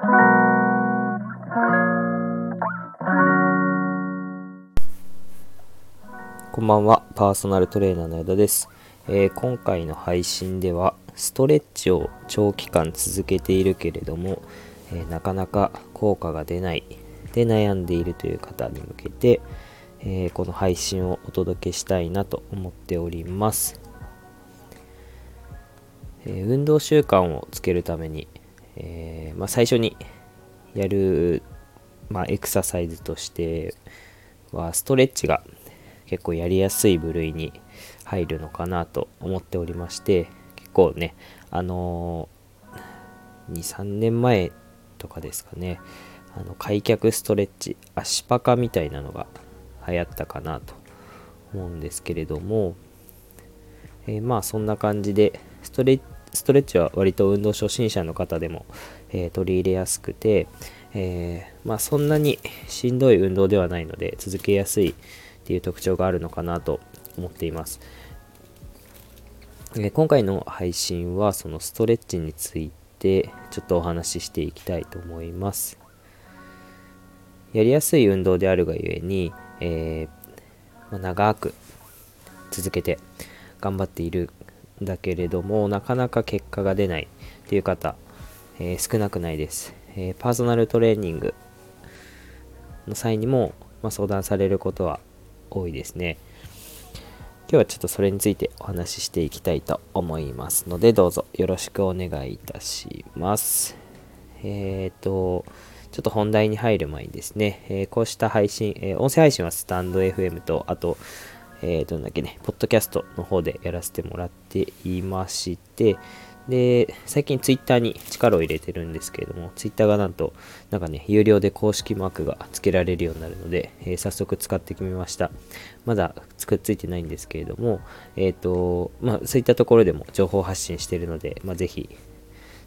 こんばんは、パーソナルトレーナーの矢田です、えー、今回の配信では、ストレッチを長期間続けているけれども、えー、なかなか効果が出ないで悩んでいるという方に向けて、えー、この配信をお届けしたいなと思っております、え運動習慣をつけるために、えまあ、最初にやる、まあ、エクササイズとしてはストレッチが結構やりやすい部類に入るのかなと思っておりまして結構ねあのー、23年前とかですかねあの開脚ストレッチ足パカみたいなのが流行ったかなと思うんですけれども、えー、まあそんな感じでストレッストレッチは割と運動初心者の方でも、えー、取り入れやすくて、えー、まあそんなにしんどい運動ではないので続けやすいっていう特徴があるのかなと思っています。え今回の配信はそのストレッチについてちょっとお話ししていきたいと思います。やりやすい運動であるがゆえに、えー、まあ、長く続けて頑張っているだけれどもなかなか結果が出ないっていう方、えー、少なくないです、えー、パーソナルトレーニングの際にも、まあ、相談されることは多いですね。今日はちょっとそれについてお話ししていきたいと思いますので、どうぞよろしくお願いいたします。えっ、ー、と、ちょっと本題に入る前にですね、え、こうした配信、え、音声配信はスタンド FM と、あと、えー、どんだけね、ポッドキャストの方でやらせてもらっていまして、で、最近ツイッターに力を入れてるんですけれども、ツイッターがなんと、なんかね、有料で公式マークが付けられるようになるので、えー、早速使ってみました。まだくっついてないんですけれども、えっ、ー、と、まあ、そういったところでも情報発信してるので、まあ、ぜひ、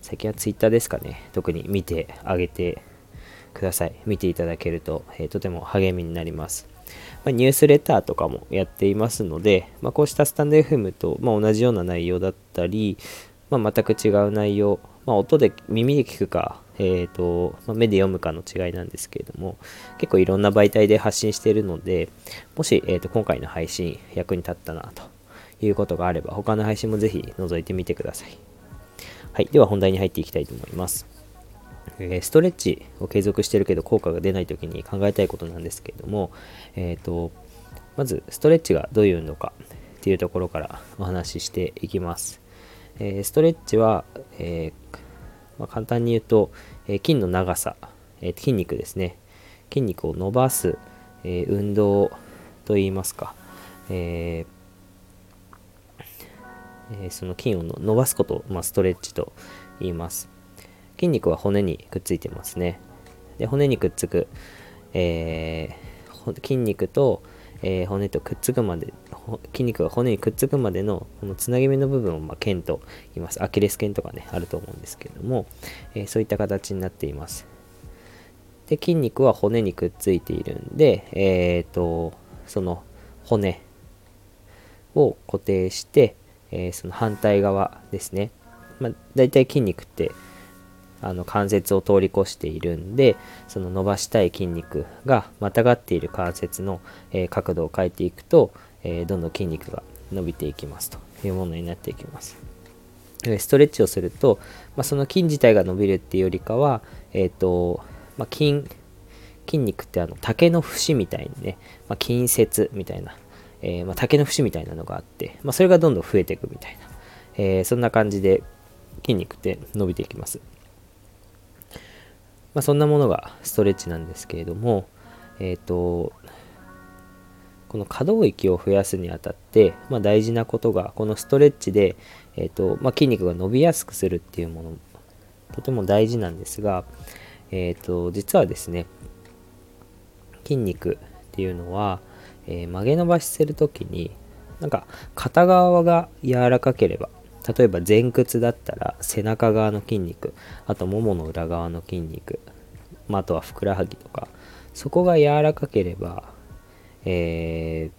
最近はツイッターですかね、特に見てあげてください。見ていただけると、えー、とても励みになります。まあ、ニュースレターとかもやっていますので、まあ、こうしたスタンド FM と、ま、同じような内容だったり、ま、全く違う内容、ま、音で耳で聞くか、えーとま、目で読むかの違いなんですけれども結構いろんな媒体で発信しているのでもし、えーと、今回の配信役に立ったなということがあれば他の配信もぜひ覗いてみてください。はいでは本題に入っていきたいと思います。えストレッチを継続してるけど効果が出ない時に考えたいことなんですけれども、えーとまずストレッチがどういうのかっていうところからお話ししていきます。えー、ストレッチは、えー、まあ、簡単に言うと、え筋の長さ、え筋肉ですね。筋肉を伸ばす、え運動といいますか、ええその筋を伸ばすことを、まあ、ストレッチと言います。筋肉は骨にくっついてますね。で骨にくっつく、えー、筋肉と、えー、骨とくっつくまで筋肉が骨にくっつくまでのこのつなぎ目の部分を、まあ、腱と言います。アキレス腱とかねあると思うんですけども、えー、そういった形になっています。で筋肉は骨にくっついているんで、えーと、その骨を固定して、え、その反対側ですね、まあ、大体筋肉ってあの関節を通り越しているんでその伸ばしたい筋肉がまたがっている関節の、え、角度を変えていくと、え、どんどん筋肉が伸びていきますというものになっていきます。ストレッチをすると、まあ、その筋自体が伸びるっていうよりかは、え、ー、と、まあ、筋、筋肉ってあの竹の節みたいにね、まあ、筋節みたいな、えー、ま、竹の節みたいなのがあって、ま、それがどんどん増えていくみたいな、えー、そんな感じで筋肉って伸びていきます。まあ、そんなものがストレッチなんですけれども、えっ、ー、と、この可動域を増やすにあたって、まあ、大事なことがこのストレッチで、えーとまあ、筋肉が伸びやすくするっていうものとても大事なんですが、えーと、実はですね筋肉っていうのは、え、曲げ伸ばしする時になんか片側が柔らかければ例えば前屈だったら背中側の筋肉あとももの裏側の筋肉、まあ、あとはふくらはぎとかそこが柔らかければえ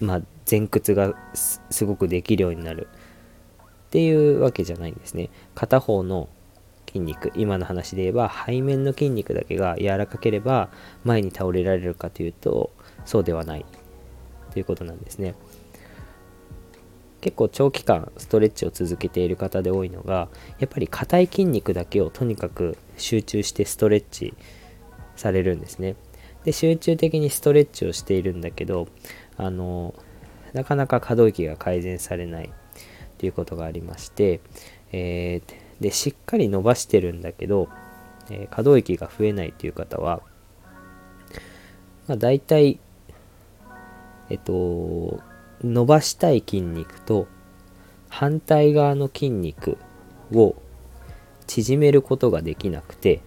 ー、まあ、前屈がすごくできるようになる。っていうわけじゃないんですね。片方の筋肉今の話で言えば背面の筋肉だけが柔らかければ前に倒れられるかというとそうではない。ということなんですね。結構長期間ストレッチを続けている方で多いのがやっぱり硬い筋肉だけをとにかく集中してストレッチされるんですね。で集中的にストレッチをしているんだけどあのなかなか可動域が改善されないということがありまして、えー、でしっかり伸ばしてるんだけど、えー、可動域が増えないという方は、まあ、大体えっと伸ばしたい筋肉と反対側の筋肉を縮めることができなくて、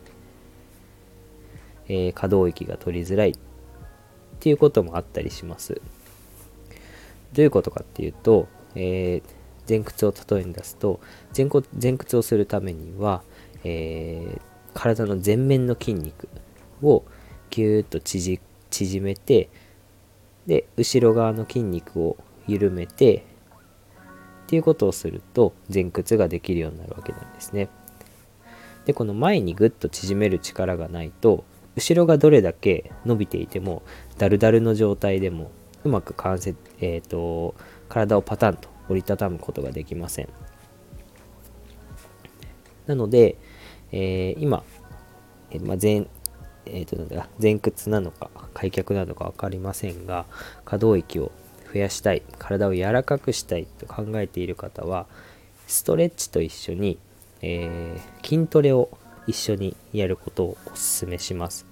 えー、可動域が取りづらいっていうこともあったりします。どういうことかっていうと、えー、前屈を例えに出すと前前屈をするためには、えー、体の前面の筋肉をぎゅーっと縮めてで後ろ側の筋肉を緩めてっていうことをすると前屈ができるようになるわけなんですね。でこの前にグッと縮める力がないと後ろがどれだけ伸びていてもダルダルの状態でもうまく関節、えーと、体をパタンと折りたたむことができません。なので、えー、今、えーまあ、前えーとなんだ前屈なのか開脚なのか分かりませんが可動域を増やしたい体を柔らかくしたいと考えている方はストレッチと一緒に、えー、筋トレを一緒にやることをお勧めします。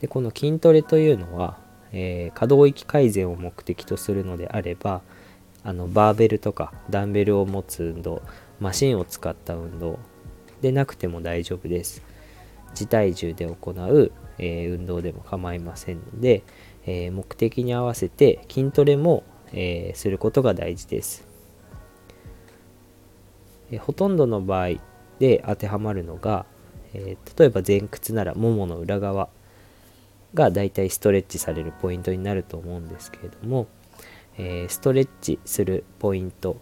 でこの筋トレというのは、えー、可動域改善を目的とするのであればあのバーベルとかダンベルを持つ運動マシンを使った運動でなくても大丈夫です。自体重で行う、えー、運動でも構いませんので、えー、目的に合わせて筋トレも、えー、することが大事です、えほとんどの場合で当てはまるのが、え例えば前屈ならももの裏側がだいたいストレッチされるポイントになると思うんですけれども、えストレッチするポイント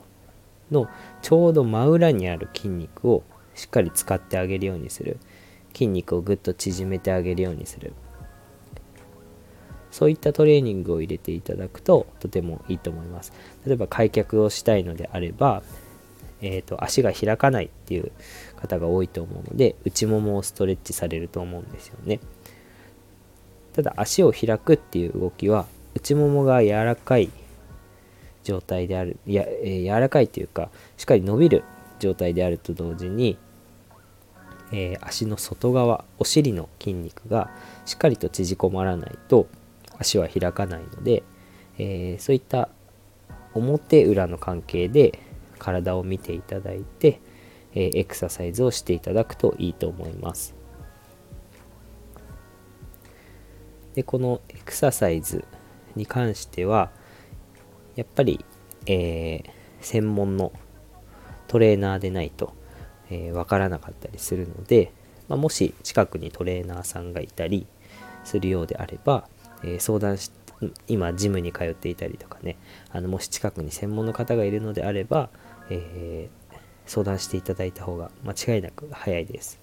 のちょうど真裏にある筋肉をしっかり使ってあげるようにする。筋肉をぐっと縮めてあげるようにする。そういったトレーニングを入れていただくととてもいいと思います。例えば開脚をしたいのであれば、えーと、足が開かないっていう方が多いと思うので内ももをストレッチされると思うんですよね。ただ足を開くっていう動きは内ももが柔らかい状態であるや、えー、柔らかいというかしっかり伸びる状態であると同時にえー、足の外側お尻の筋肉がしっかりと縮こまらないと足は開かないので、えー、そういった表裏の関係で体を見ていただいて、えー、エクササイズをしていただくといいと思います。でこのエクササイズに関してはやっぱり、え専門のトレーナーでないとえー、分からなかったりするので、まあ、もし近くにトレーナーさんがいたりするようであれば、えー、相談し今ジムに通っていたりとかねあのもし近くに専門の方がいるのであれば、えー、相談していただいた方が間違いなく早いです。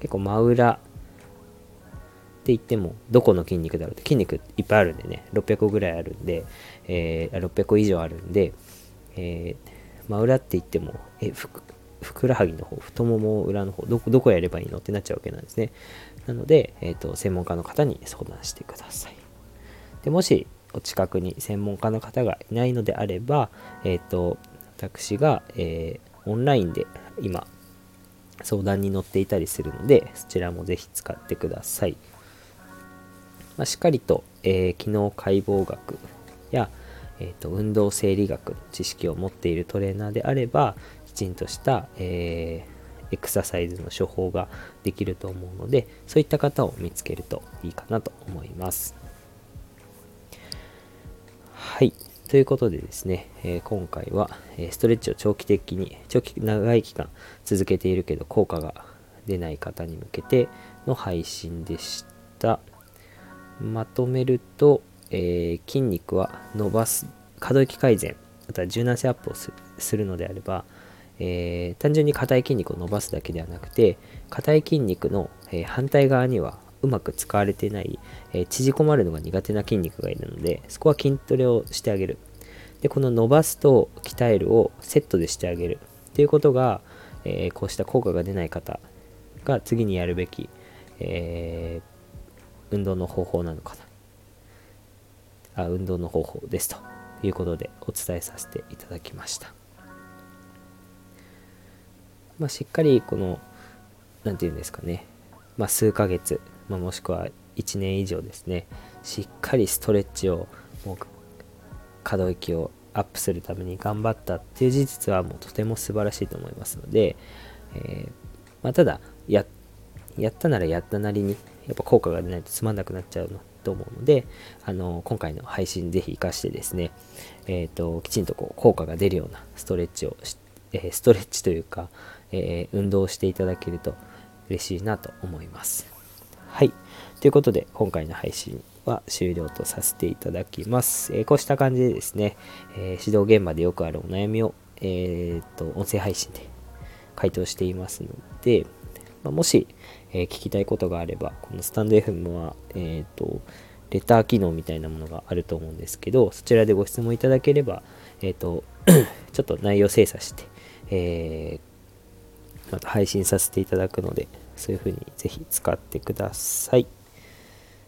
結構真裏って言ってもどこの筋肉だろうって筋肉いっぱいあるんでね600個ぐらいあるんで、えー、600個以上あるんで、えー、真裏って言ってもえふくらはぎの方、太もも裏の方、どこ、どこやればいいのってなっちゃうわけなんですね。なので、えっ、ー、と、専門家の方に相談してください。で、もし、お近くに専門家の方がいないのであれば、えっ、ー、と、私が、えー、オンラインで今、相談に乗っていたりするので、そちらもぜひ使ってください。まあ、しっかりと、えー、機能解剖学や、えーと運動生理学の知識を持っているトレーナーであればちんとした、えー、エクササイズの処方ができると思うのでそういった方を見つけるといいかなと思います。はい。ということでですね、えー、今回は、えストレッチを長期的に長期長い期間続けているけど効果が出ない方に向けての配信でした。まとめると、えー、筋肉は伸ばす可動域改善また柔軟性アップをするのであれば、えー、単純に硬い筋肉を伸ばすだけではなくて硬い筋肉の、え、反対側にはうまく使われてない、え、縮こまるのが苦手な筋肉がいるのでそこは筋トレをしてあげる。でこの伸ばすと鍛えるをセットでしてあげる。っていうことが、えー、こうした効果が出ない方が次にやるべき、えー、運動の方法なのかな。あ運動の方法ですということでお伝えさせていただきました、まあ、しっかりこの何て言うんですかね、まあ、数ヶ月、まあ、もしくは1年以上ですね。しっかりストレッチをもう可動域をアップするために頑張ったっていう事実はもうとても素晴らしいと思いますので、えー、まあ、ただやったならやったなりにやっぱ効果が出ないとつまんなくなっちゃうのと思うのであの今回の配信ぜひ活かしてですね、えーと、きちんとこう効果が出るようなストレッチをえー、ストレッチというか、えー、運動していただけると嬉しいなと思います。はい。ということで、今回の配信は終了とさせていただきます。えー、こうした感じでですね、え指導現場でよくあるお悩みを、えーと、音声配信で回答していますので、まあ、もし、え、聞きたいことがあれば、このスタンド FM は、えっ、と、レター機能みたいなものがあると思うんですけど、そちらでご質問いただければ、えっ、と、ちょっと内容精査して、えまた配信させていただくので、そういう風にぜひ使ってください。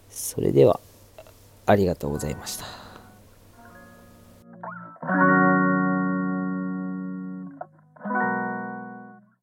それでは、ありがとうございました。